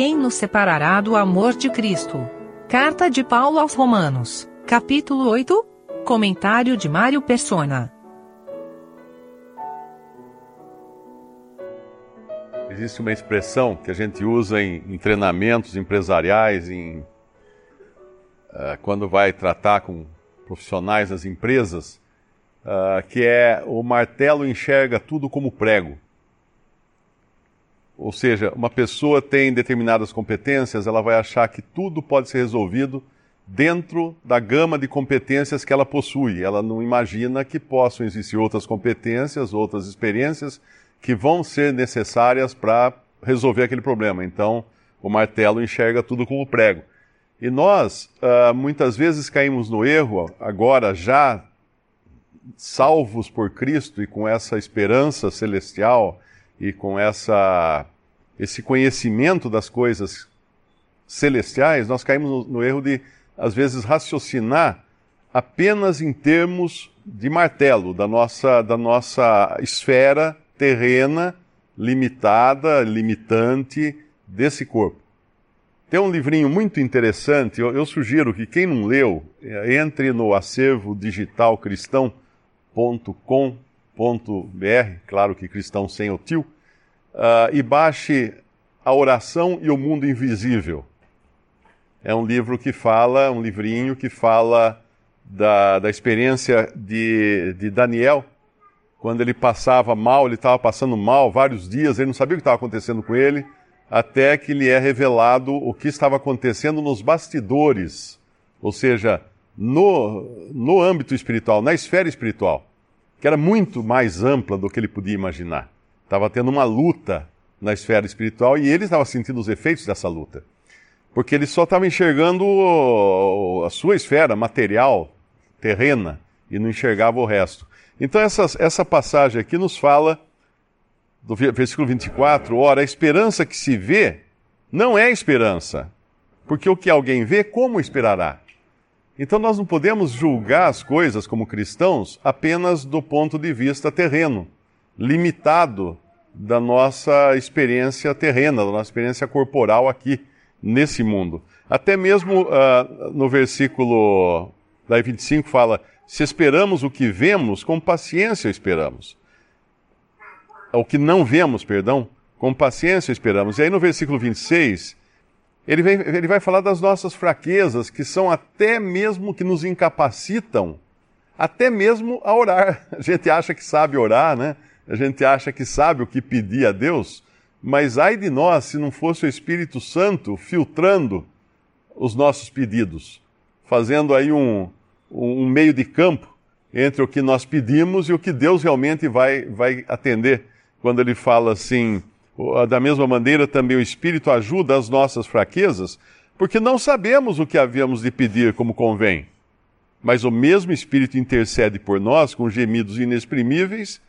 quem nos separará do amor de Cristo? Carta de Paulo aos Romanos, capítulo 8. Comentário de Mário Persona. Existe uma expressão que a gente usa em, em treinamentos empresariais, em, uh, quando vai tratar com profissionais das empresas, uh, que é o martelo enxerga tudo como prego. Ou seja, uma pessoa tem determinadas competências, ela vai achar que tudo pode ser resolvido dentro da gama de competências que ela possui. Ela não imagina que possam existir outras competências, outras experiências que vão ser necessárias para resolver aquele problema. Então, o martelo enxerga tudo como prego. E nós, uh, muitas vezes, caímos no erro, agora já salvos por Cristo e com essa esperança celestial e com essa, esse conhecimento das coisas celestiais, nós caímos no, no erro de, às vezes, raciocinar apenas em termos de martelo, da nossa, da nossa esfera terrena, limitada, limitante desse corpo. Tem um livrinho muito interessante, eu, eu, sugiro que quem não leu, é, entre no acervo digital cristão.com br, claro que cristão sem o tio, uh, e baixe A Oração e o Mundo Invisível. É um livro que fala, um livrinho que fala da, da experiência de, de Daniel, quando ele passava mal, ele estava passando mal vários dias, ele não sabia o que estava acontecendo com ele, até que lhe é revelado o que estava acontecendo nos bastidores, ou seja, no, no âmbito espiritual, na esfera espiritual que era muito mais ampla do que ele podia imaginar. Estava tendo uma luta na esfera espiritual e ele estava sentindo os efeitos dessa luta. Porque ele só estava enxergando a sua esfera material, terrena, e não enxergava o resto. Então, essa, essa passagem aqui nos fala, do versículo 24: ora, a esperança que se vê não é esperança, porque o que alguém vê, como esperará? Então nós não podemos julgar as coisas como cristãos apenas do ponto de vista terreno, limitado da nossa experiência terrena, da nossa experiência corporal aqui nesse mundo. Até mesmo uh, no versículo daí 25 fala: se esperamos o que vemos, com paciência esperamos. O que não vemos, perdão, com paciência esperamos. E aí no versículo 26 ele, vem, ele vai falar das nossas fraquezas, que são até mesmo que nos incapacitam, até mesmo a orar. A gente acha que sabe orar, né? A gente acha que sabe o que pedir a Deus, mas ai de nós se não fosse o Espírito Santo filtrando os nossos pedidos, fazendo aí um, um meio de campo entre o que nós pedimos e o que Deus realmente vai, vai atender. Quando ele fala assim, da mesma maneira, também o Espírito ajuda as nossas fraquezas, porque não sabemos o que havíamos de pedir como convém. Mas o mesmo Espírito intercede por nós com gemidos inexprimíveis,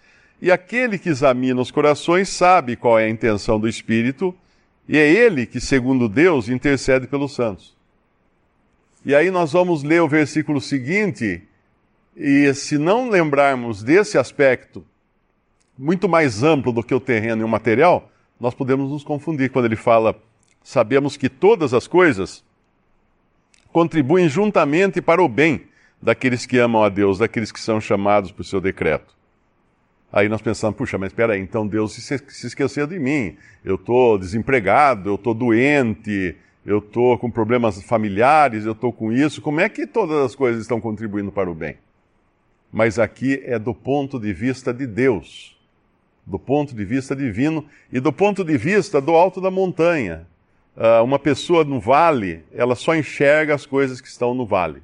e aquele que examina os corações sabe qual é a intenção do Espírito, e é ele que, segundo Deus, intercede pelos santos. E aí nós vamos ler o versículo seguinte, e se não lembrarmos desse aspecto, muito mais amplo do que o terreno e o material, nós podemos nos confundir quando ele fala: sabemos que todas as coisas contribuem juntamente para o bem daqueles que amam a Deus, daqueles que são chamados por seu decreto. Aí nós pensamos, puxa, mas espera aí, então Deus se, se esqueceu de mim. Eu estou desempregado, eu estou doente, eu estou com problemas familiares, eu estou com isso. Como é que todas as coisas estão contribuindo para o bem? Mas aqui é do ponto de vista de Deus do ponto de vista divino e do ponto de vista do alto da montanha. Uh, uma pessoa no vale, ela só enxerga as coisas que estão no vale.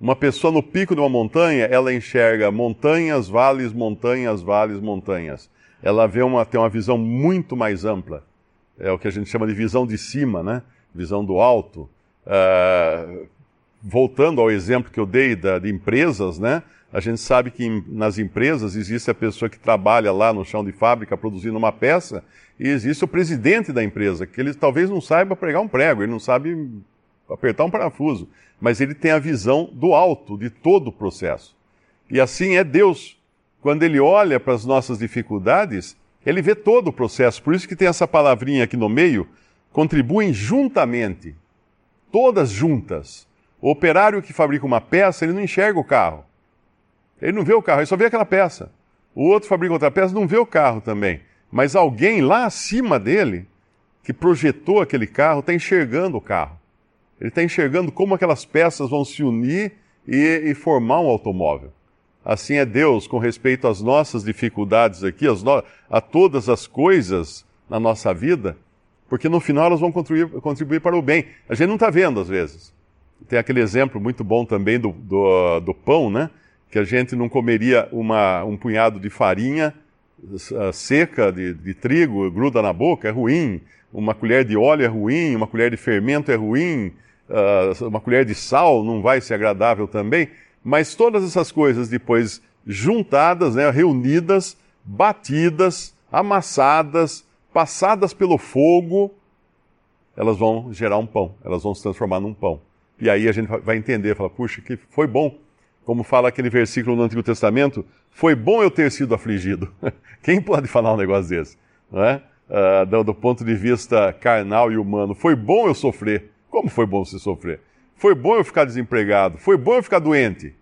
Uma pessoa no pico de uma montanha, ela enxerga montanhas, vales, montanhas, vales, montanhas. Ela vê uma, tem uma visão muito mais ampla. É o que a gente chama de visão de cima, né? Visão do alto. Uh, voltando ao exemplo que eu dei da, de empresas, né? A gente sabe que nas empresas existe a pessoa que trabalha lá no chão de fábrica produzindo uma peça e existe o presidente da empresa, que ele talvez não saiba pregar um prego, ele não sabe apertar um parafuso, mas ele tem a visão do alto de todo o processo. E assim é Deus. Quando ele olha para as nossas dificuldades, ele vê todo o processo. Por isso que tem essa palavrinha aqui no meio, contribuem juntamente, todas juntas. O operário que fabrica uma peça, ele não enxerga o carro. Ele não vê o carro, ele só vê aquela peça. O outro fabrica outra peça, não vê o carro também. Mas alguém lá acima dele, que projetou aquele carro, está enxergando o carro. Ele está enxergando como aquelas peças vão se unir e, e, formar um automóvel. Assim é Deus com respeito às nossas dificuldades aqui, no... a todas as coisas na nossa vida, porque no final elas vão contribuir, contribuir para o bem. A gente não está vendo às vezes. Tem aquele exemplo muito bom também do, do, do pão, né? Que a gente não comeria uma, um punhado de farinha seca de, de trigo, gruda na boca, é ruim. Uma colher de óleo é ruim, uma colher de fermento é ruim, uh, uma colher de sal não vai ser agradável também. Mas todas essas coisas depois juntadas, né, reunidas, batidas, amassadas, passadas pelo fogo, elas vão gerar um pão, elas vão se transformar num pão. E aí a gente vai entender, fala, puxa, que foi bom. Como fala aquele versículo no Antigo Testamento, foi bom eu ter sido afligido. Quem pode falar um negócio desse? Não é? Uh, do, do, ponto de vista carnal e humano, foi bom eu sofrer. Como foi bom você sofrer? Foi bom eu ficar desempregado. Foi bom eu ficar doente.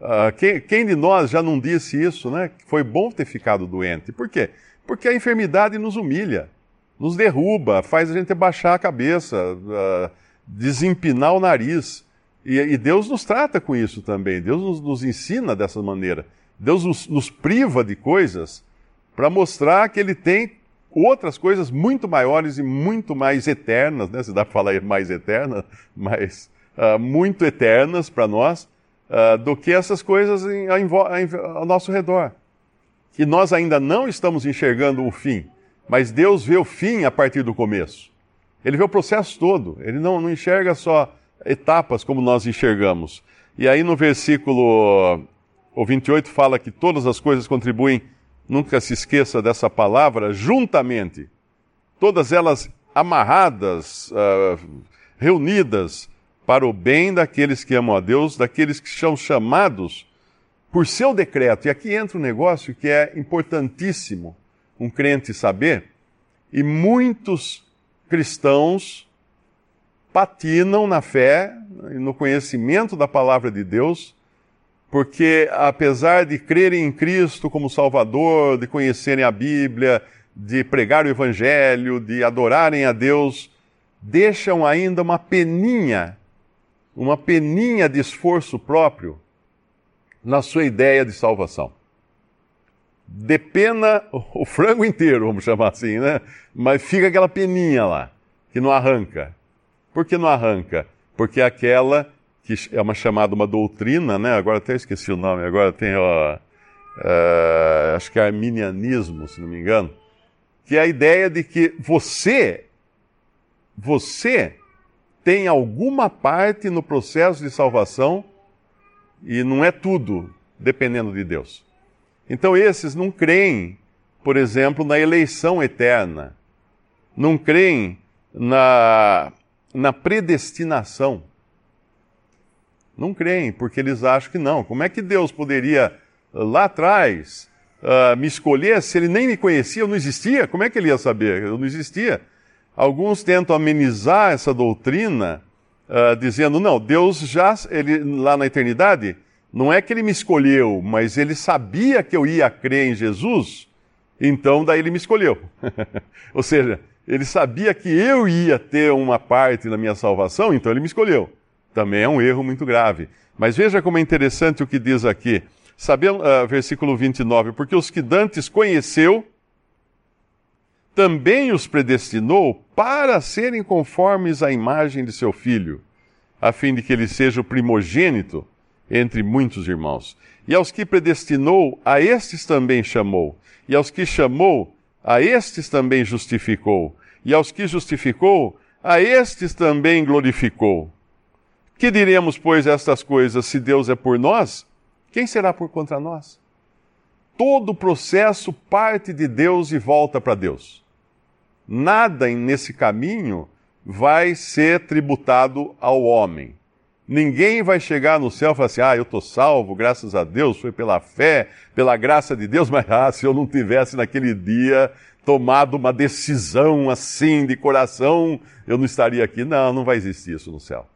Uh, quem, quem, de nós já não disse isso, né? Foi bom ter ficado doente. Por quê? Porque a enfermidade nos humilha, nos derruba, faz a gente baixar a cabeça. Uh, desempinar o nariz. E, e, Deus nos trata com isso também. Deus nos, nos ensina dessa maneira. Deus nos, nos priva de coisas para mostrar que Ele tem outras coisas muito maiores e muito mais eternas, né? se dá para falar mais eternas, mas uh, muito eternas para nós, uh, do que essas coisas em, em, em, ao nosso redor. E nós ainda não estamos enxergando o fim, mas Deus vê o fim a partir do começo. Ele vê o processo todo, ele não, não enxerga só etapas como nós enxergamos. E aí no versículo o 28 fala que todas as coisas contribuem, nunca se esqueça dessa palavra, juntamente. Todas elas amarradas, uh, reunidas para o bem daqueles que amam a Deus, daqueles que são chamados por seu decreto. E aqui entra um negócio que é importantíssimo um crente saber, e muitos cristãos patinam na fé e no conhecimento da palavra de Deus, porque apesar de crerem em Cristo como Salvador, de conhecerem a Bíblia, de pregar o Evangelho, de adorarem a Deus, deixam ainda uma peninha, uma peninha de esforço próprio na sua ideia de salvação depena o frango inteiro, vamos chamar assim, né? Mas fica aquela peninha lá, que não arranca. Por que não arranca? Porque é aquela que é uma chamada uma doutrina, né? Agora até esqueci o nome, agora tem, ó, uh, acho que é arminianismo, se não me engano, que é a ideia de que você, você tem alguma parte no processo de salvação e não é tudo dependendo de Deus. Então esses não creem, por exemplo, na eleição eterna, não creem na, na predestinação. Não creem, porque eles acham que não. Como é que Deus poderia, lá atrás, uh, me escolher se ele nem me conhecia, eu não existia? Como é que ele ia saber? Eu não existia. Alguns tentam amenizar essa doutrina, uh, dizendo, não, Deus já, ele, lá na eternidade, não é que ele me escolheu, mas ele sabia que eu ia crer em Jesus, então daí ele me escolheu. Ou seja, ele sabia que eu ia ter uma parte na minha salvação, então ele me escolheu. Também é um erro muito grave. Mas veja como é interessante o que diz aqui. Sabe, uh, versículo 29, porque os que dantes conheceu, também os predestinou para serem conformes à imagem de seu filho, a fim de que ele seja o primogênito entre muitos irmãos. E aos que predestinou, a estes também chamou. E aos que chamou, a estes também justificou. E aos que justificou, a estes também glorificou. Que diremos, pois, estas coisas? Se Deus é por nós, quem será por contra nós? Todo o processo parte de Deus e volta para Deus. Nada nesse caminho vai ser tributado ao homem Ninguém vai chegar no céu e falar assim: ah, eu estou salvo, graças a Deus, foi pela fé, pela graça de Deus, mas ah, se eu não tivesse naquele dia tomado uma decisão assim de coração, eu não estaria aqui. Não, não vai existir isso no céu.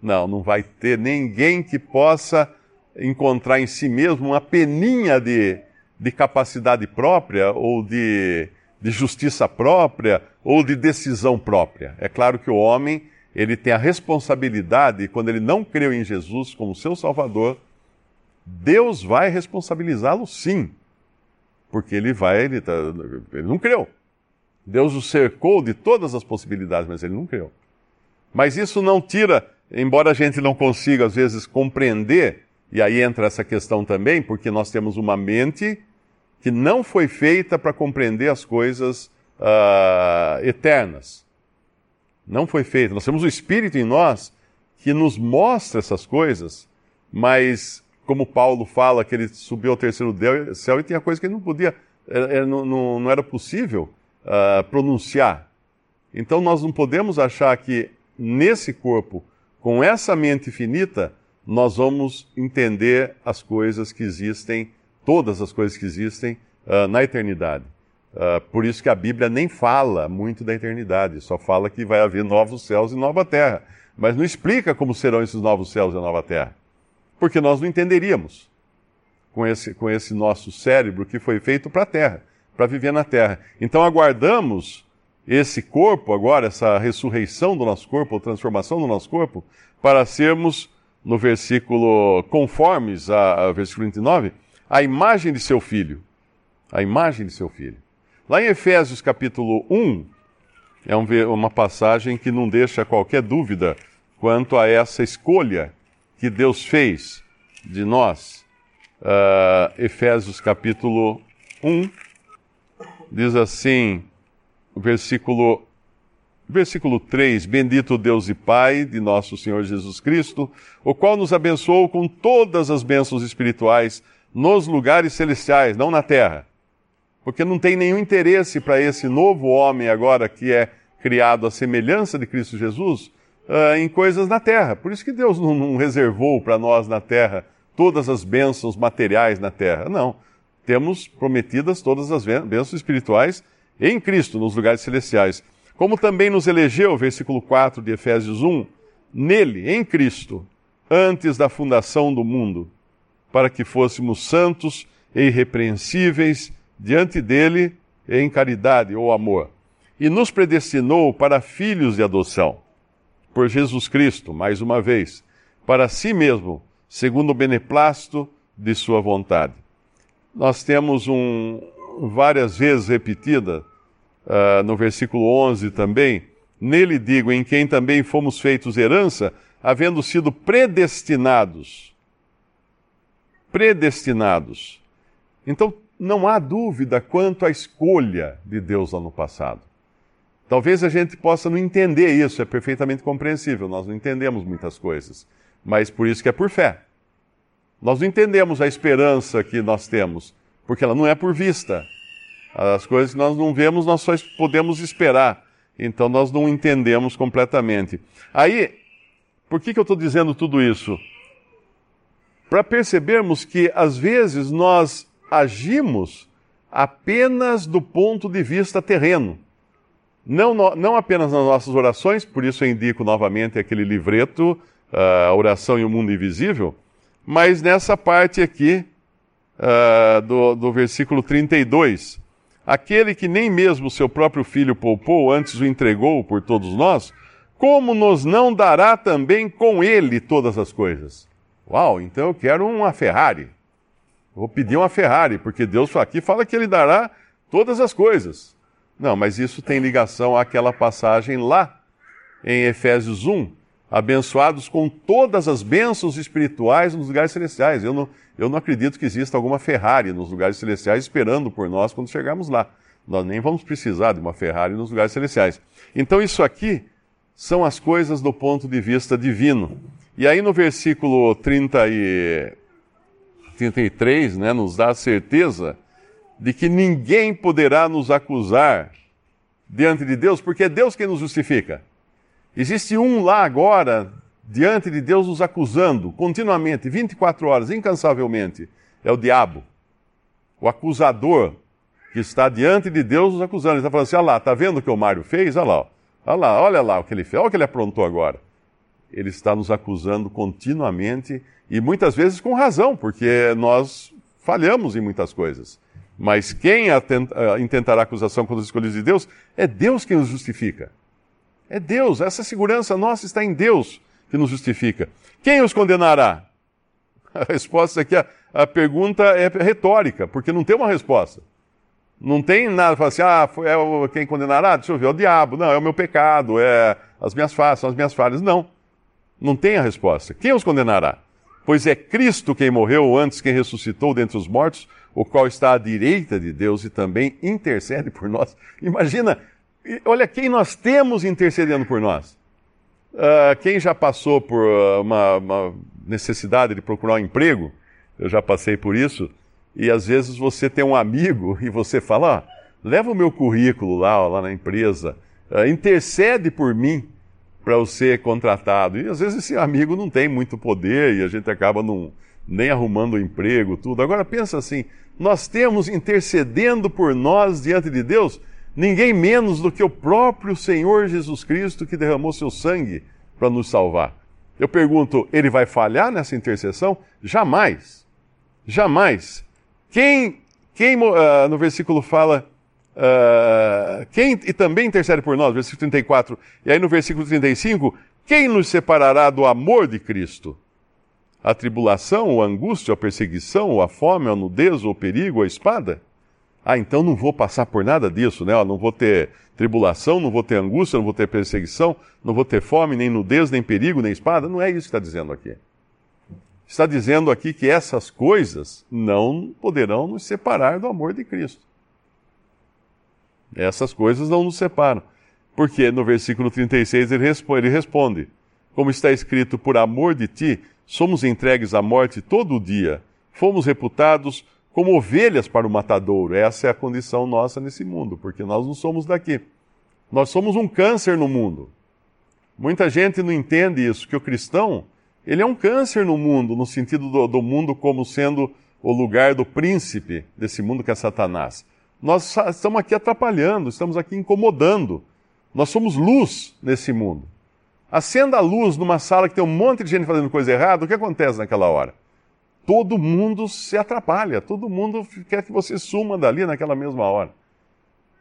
Não, não vai ter ninguém que possa encontrar em si mesmo uma peninha de, de capacidade própria ou de, de justiça própria ou de decisão própria. É claro que o homem ele tem a responsabilidade, quando ele não creu em Jesus como seu Salvador, Deus vai responsabilizá-lo sim. Porque ele vai, ele, tá, ele não creu. Deus o cercou de todas as possibilidades, mas ele não creu. Mas isso não tira, embora a gente não consiga às vezes compreender, e aí entra essa questão também, porque nós temos uma mente que não foi feita para compreender as coisas uh, eternas. Não foi feita. Nós temos o Espírito em nós que nos mostra essas coisas, mas como Paulo fala que ele subiu ao terceiro céu e tinha coisa que ele não podia, não, não, não era possível uh, pronunciar. Então nós não podemos achar que nesse corpo, com essa mente finita, nós vamos entender as coisas que existem, todas as coisas que existem uh, na eternidade. Uh, por isso que a Bíblia nem fala muito da eternidade, só fala que vai haver novos céus e nova terra. Mas não explica como serão esses novos céus e nova terra. Porque nós não entenderíamos com esse, com esse nosso cérebro que foi feito para a terra, para viver na terra. Então aguardamos esse corpo agora, essa ressurreição do nosso corpo, ou transformação do nosso corpo, para sermos, no versículo conformes, a, a versículo 29, a imagem de seu filho. A imagem de seu filho. Lá em Efésios capítulo 1, é uma passagem que não deixa qualquer dúvida quanto a essa escolha que Deus fez de nós. Uh, Efésios capítulo 1 diz assim, versículo, versículo 3: Bendito Deus e Pai de nosso Senhor Jesus Cristo, o qual nos abençoou com todas as bênçãos espirituais nos lugares celestiais, não na terra porque não tem nenhum interesse para esse novo homem agora que é criado à semelhança de Cristo Jesus uh, em coisas na terra. Por isso que Deus não, não reservou para nós na terra todas as bênçãos materiais na terra. Não. Temos prometidas todas as bênçãos espirituais em Cristo, nos lugares celestiais. Como também nos elegeu, versículo 4 de Efésios 1, nele, em Cristo, antes da fundação do mundo, para que fôssemos santos e irrepreensíveis diante dele em caridade ou amor, e nos predestinou para filhos de adoção, por Jesus Cristo, mais uma vez, para si mesmo, segundo o beneplácito de sua vontade. Nós temos um, várias vezes repetida, uh, no versículo 11 também, nele digo, em quem também fomos feitos herança, havendo sido predestinados. Predestinados. Então, não há dúvida quanto à escolha de Deus lá no passado. Talvez a gente possa não entender isso, é perfeitamente compreensível, nós não entendemos muitas coisas, mas por isso que é por fé. Nós não entendemos a esperança que nós temos, porque ela não é por vista. As coisas que nós não vemos, nós só podemos esperar. Então nós não entendemos completamente. Aí, por que, que eu estou dizendo tudo isso? Para percebermos que às vezes nós agimos apenas do ponto de vista terreno. Não, não apenas nas nossas orações, por isso eu indico novamente aquele livreto, uh, A Oração e o Mundo Invisível, mas nessa parte aqui uh, do, do versículo 32. Aquele que nem mesmo seu próprio filho poupou, antes o entregou por todos nós, como nos não dará também com ele todas as coisas? Uau, então eu quero uma Ferrari. Vou pedir uma Ferrari, porque Deus aqui fala que Ele dará todas as coisas. Não, mas isso tem ligação àquela passagem lá em Efésios 1, abençoados com todas as bênçãos espirituais nos lugares celestiais. Eu não, eu não acredito que exista alguma Ferrari nos lugares celestiais esperando por nós quando chegarmos lá. Nós nem vamos precisar de uma Ferrari nos lugares celestiais. Então, isso aqui são as coisas do ponto de vista divino. E aí, no versículo 30 e 33, né, nos dá a certeza de que ninguém poderá nos acusar diante de Deus, porque é Deus quem nos justifica. Existe um lá agora, diante de Deus nos acusando continuamente, 24 horas, incansavelmente, é o diabo. O acusador que está diante de Deus nos acusando. Ele está falando assim: olha lá, está vendo o que o Mário fez? Olha lá, olha lá, olha lá o que ele fez, olha o que ele aprontou agora. Ele está nos acusando continuamente e muitas vezes com razão, porque nós falhamos em muitas coisas. Mas quem intentará acusação contra os escolhidos de Deus é Deus quem os justifica. É Deus, essa segurança nossa está em Deus que nos justifica. Quem os condenará? A resposta aqui, a, a pergunta é retórica, porque não tem uma resposta. Não tem nada, fala assim, ah, é quem condenará? Deixa eu ver, é o diabo. Não, é o meu pecado, é as minhas falhas, são as minhas falhas. Não, não tem a resposta. Quem os condenará? Pois é Cristo quem morreu antes, quem ressuscitou dentre os mortos, o qual está à direita de Deus e também intercede por nós. Imagina, olha quem nós temos intercedendo por nós. Uh, quem já passou por uma, uma, necessidade de procurar um emprego, eu já passei por isso, e às vezes você tem um amigo e você fala: ah, leva o meu currículo lá, lá na empresa, uh, intercede por mim para eu ser contratado. E às vezes esse amigo não tem muito poder e a gente acaba nem arrumando o emprego, tudo. Agora pensa assim: nós temos intercedendo por nós diante de Deus ninguém menos do que o próprio Senhor Jesus Cristo que derramou seu sangue para nos salvar. Eu pergunto, ele vai falhar nessa intercessão? Jamais. Jamais. Quem, quem uh, no versículo fala, uh, quem e também intercede por nós, versículo 34, e aí no versículo 35, quem nos separará do amor de Cristo? A tribulação, ou a angústia, a perseguição, ou a fome, ou a nudez, ou o perigo, ou a espada? Ah, então não vou passar por nada disso, né? não vou ter tribulação, não vou ter angústia, não vou ter perseguição, não vou ter fome, nem nudez, nem perigo, nem espada. Não é isso que está dizendo aqui. Está dizendo aqui que essas coisas não poderão nos separar do amor de Cristo. Essas coisas não nos separam. Porque no versículo 36 ele responde, ele responde: Como está escrito, por amor de ti, somos entregues à morte todo dia, fomos reputados como ovelhas para o matadouro. Essa é a condição nossa nesse mundo, porque nós não somos daqui. Nós somos um câncer no mundo. Muita gente não entende isso, que o cristão, ele é um câncer no mundo, no sentido do, do mundo como sendo o lugar do príncipe desse mundo que é Satanás. Nós estamos aqui atrapalhando, estamos aqui incomodando. Nós somos luz nesse mundo. Acenda a luz numa sala que tem um monte de gente fazendo coisa errada, o que acontece naquela hora? todo mundo se atrapalha, todo mundo quer que você suma dali naquela mesma hora.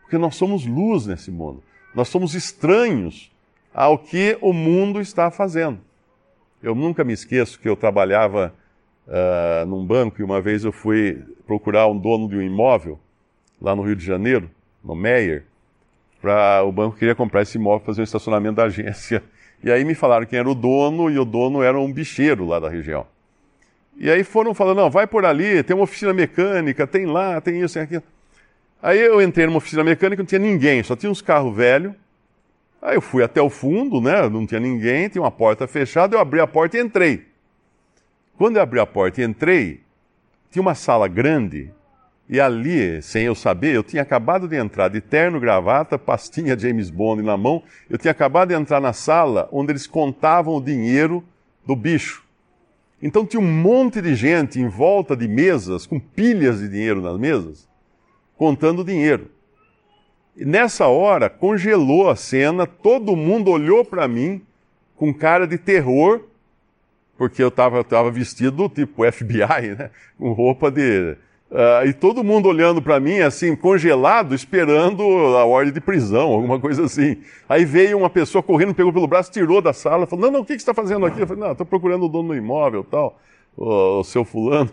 Porque nós somos luz nesse mundo. Nós somos estranhos ao que o mundo está fazendo. Eu nunca me esqueço que eu trabalhava uh, num banco e uma vez eu fui procurar um dono de um imóvel lá no Rio de Janeiro, no Meyer, para o banco queria comprar esse imóvel fazer um estacionamento da agência. E aí me falaram quem era o dono e o dono era um bicheiro lá da região. E aí foram falando, não, vai por ali, tem uma oficina mecânica, tem lá, tem isso, tem aquilo. Aí eu entrei numa oficina mecânica, não tinha ninguém, só tinha uns carros velhos. Aí eu fui até o fundo, né? Não tinha ninguém, tinha uma porta fechada, eu abri a porta e entrei. Quando eu abri a porta e entrei, tinha uma sala grande, e ali, sem eu saber, eu tinha acabado de entrar de terno, gravata, pastinha James Bond na mão, eu tinha acabado de entrar na sala onde eles contavam o dinheiro do bicho. Então tinha um monte de gente em volta de mesas, com pilhas de dinheiro nas mesas, contando dinheiro. E nessa hora congelou a cena, todo mundo olhou para mim com cara de terror, porque eu estava vestido tipo FBI, né? com roupa de Uh, e todo mundo olhando para mim, assim, congelado, esperando a ordem de prisão, alguma coisa assim. Aí veio uma pessoa correndo, pegou pelo braço, tirou da sala, falou: Não, não, o que, você está fazendo aqui? Eu falei: Não, estou procurando o dono do imóvel, tal, o, o seu fulano.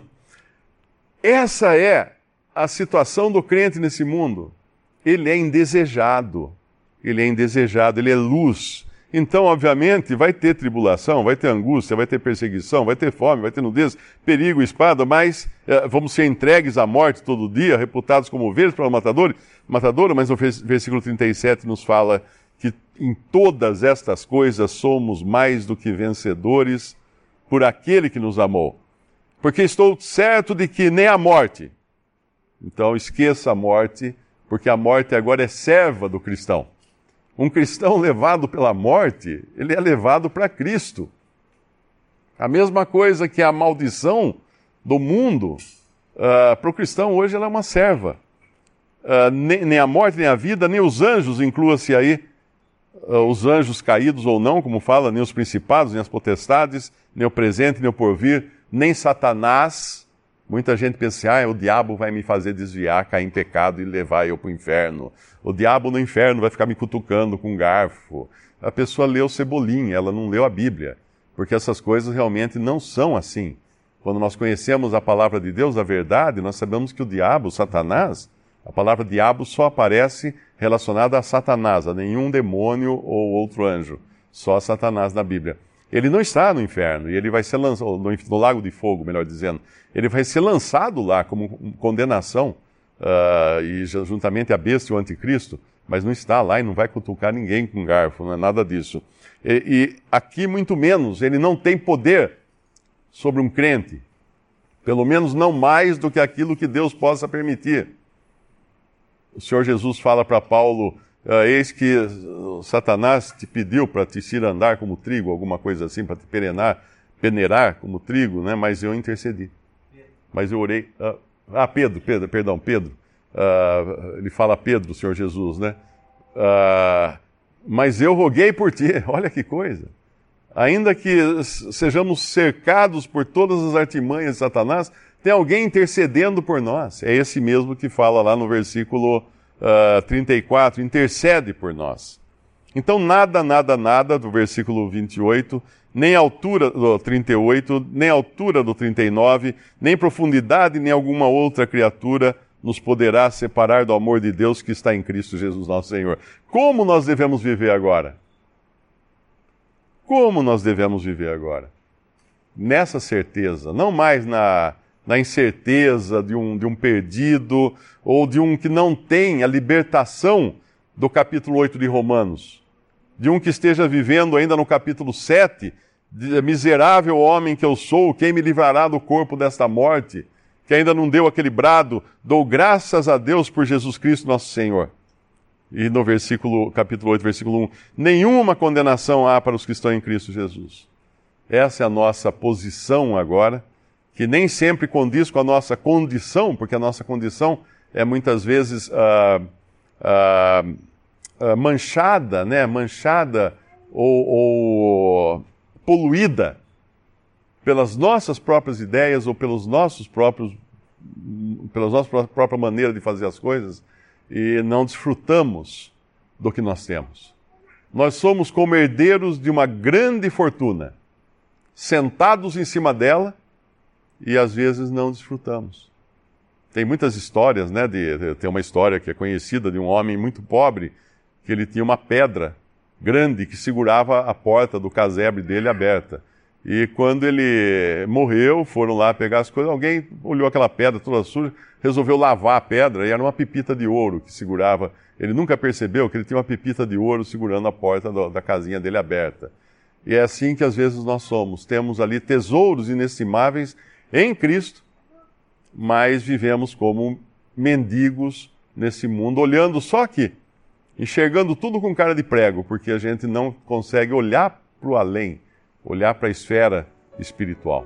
Essa é a situação do crente nesse mundo. Ele é indesejado. Ele é indesejado, ele é luz. Então, obviamente, vai ter tribulação, vai ter angústia, vai ter perseguição, vai ter fome, vai ter nudez, perigo, espada, mas é, vamos ser entregues à morte todo dia, reputados como ovelhas para o matador, matador, mas no versículo 37 nos fala que em todas estas coisas somos mais do que vencedores por aquele que nos amou. Porque estou certo de que nem a morte. Então esqueça a morte, porque a morte agora é serva do cristão. Um cristão levado pela morte, ele é levado para Cristo. A mesma coisa que a maldição do mundo, uh, para o cristão hoje ela é uma serva. Uh, nem, nem, a morte, nem a vida, nem os anjos, inclua-se aí uh, os anjos caídos ou não, como fala, nem os principados, nem as potestades, nem o presente, nem o porvir, nem Satanás. Muita gente pensa, ah, o diabo vai me fazer desviar, cair em pecado e levar eu para o inferno. O diabo no inferno vai ficar me cutucando com um garfo. A pessoa leu Cebolinha, ela não leu a Bíblia, porque essas coisas realmente não são assim. Quando nós conhecemos a palavra de Deus, a verdade, nós sabemos que o diabo, Satanás, a palavra diabo só aparece relacionada a Satanás, a nenhum demônio ou outro anjo, só Satanás na Bíblia. Ele não está no inferno, e ele vai ser lançado, no, lago de fogo, melhor dizendo. Ele vai ser lançado lá como condenação, uh, e juntamente a besta e o anticristo, mas não está lá e não vai cutucar ninguém com garfo, não é nada disso. E, e aqui, muito menos, ele não tem poder sobre um crente, pelo menos não mais do que aquilo que Deus possa permitir. O Senhor Jesus fala para Paulo eis que Satanás te pediu para te andar como trigo, alguma coisa assim, para te perenar, peneirar como trigo, né? mas eu intercedi. Mas eu orei. Uh, ah, Pedro, Pedro, perdão, Pedro. Uh, ele fala Pedro, Senhor Jesus, né? mas eu roguei por ti, olha que coisa. Ainda que sejamos cercados por todas as artimanhas de Satanás, tem alguém intercedendo por nós. É esse mesmo que fala lá no versículo uh, ah, 34, intercede por nós. Então, nada, nada, nada, do versículo 28, nem altura do 38, nem altura do 39, nem profundidade, nem alguma outra criatura nos poderá separar do amor de Deus que está em Cristo Jesus nosso Senhor. Como nós devemos viver agora? Como nós devemos viver agora? Nessa certeza, não mais na na incerteza de um, de um perdido ou de um que não tem a libertação do capítulo 8 de Romanos, de um que esteja vivendo ainda no capítulo 7, de miserável homem que eu sou, quem me livrará do corpo desta morte, que ainda não deu aquele brado, dou graças a Deus por Jesus Cristo nosso Senhor. E no versículo, capítulo 8, versículo 1, nenhuma condenação há para os que estão em Cristo Jesus. Essa é a nossa posição agora que nem sempre condiz com a nossa condição, porque a nossa condição é muitas vezes uh, uh, uh, manchada, né? manchada ou, ou poluída pelas nossas próprias ideias ou pelos nossos próprios, pela nossa própria maneira de fazer as coisas e não desfrutamos do que nós temos. Nós somos como herdeiros de uma grande fortuna, sentados em cima dela e às vezes não desfrutamos. Tem muitas histórias, né? De, de, tem uma história que é conhecida de um homem muito pobre que ele tinha uma pedra grande que segurava a porta do casebre dele aberta. E quando ele morreu, foram lá pegar as coisas. Alguém olhou aquela pedra toda suja, resolveu lavar a pedra e era uma pepita de ouro que segurava. Ele nunca percebeu que ele tinha uma pepita de ouro segurando a porta do, da casinha dele aberta. E é assim que às vezes nós somos. Temos ali tesouros inestimáveis em Cristo, mas vivemos como mendigos nesse mundo, olhando só aqui, enxergando tudo com cara de prego, porque a gente não consegue olhar para o além, olhar para a esfera espiritual.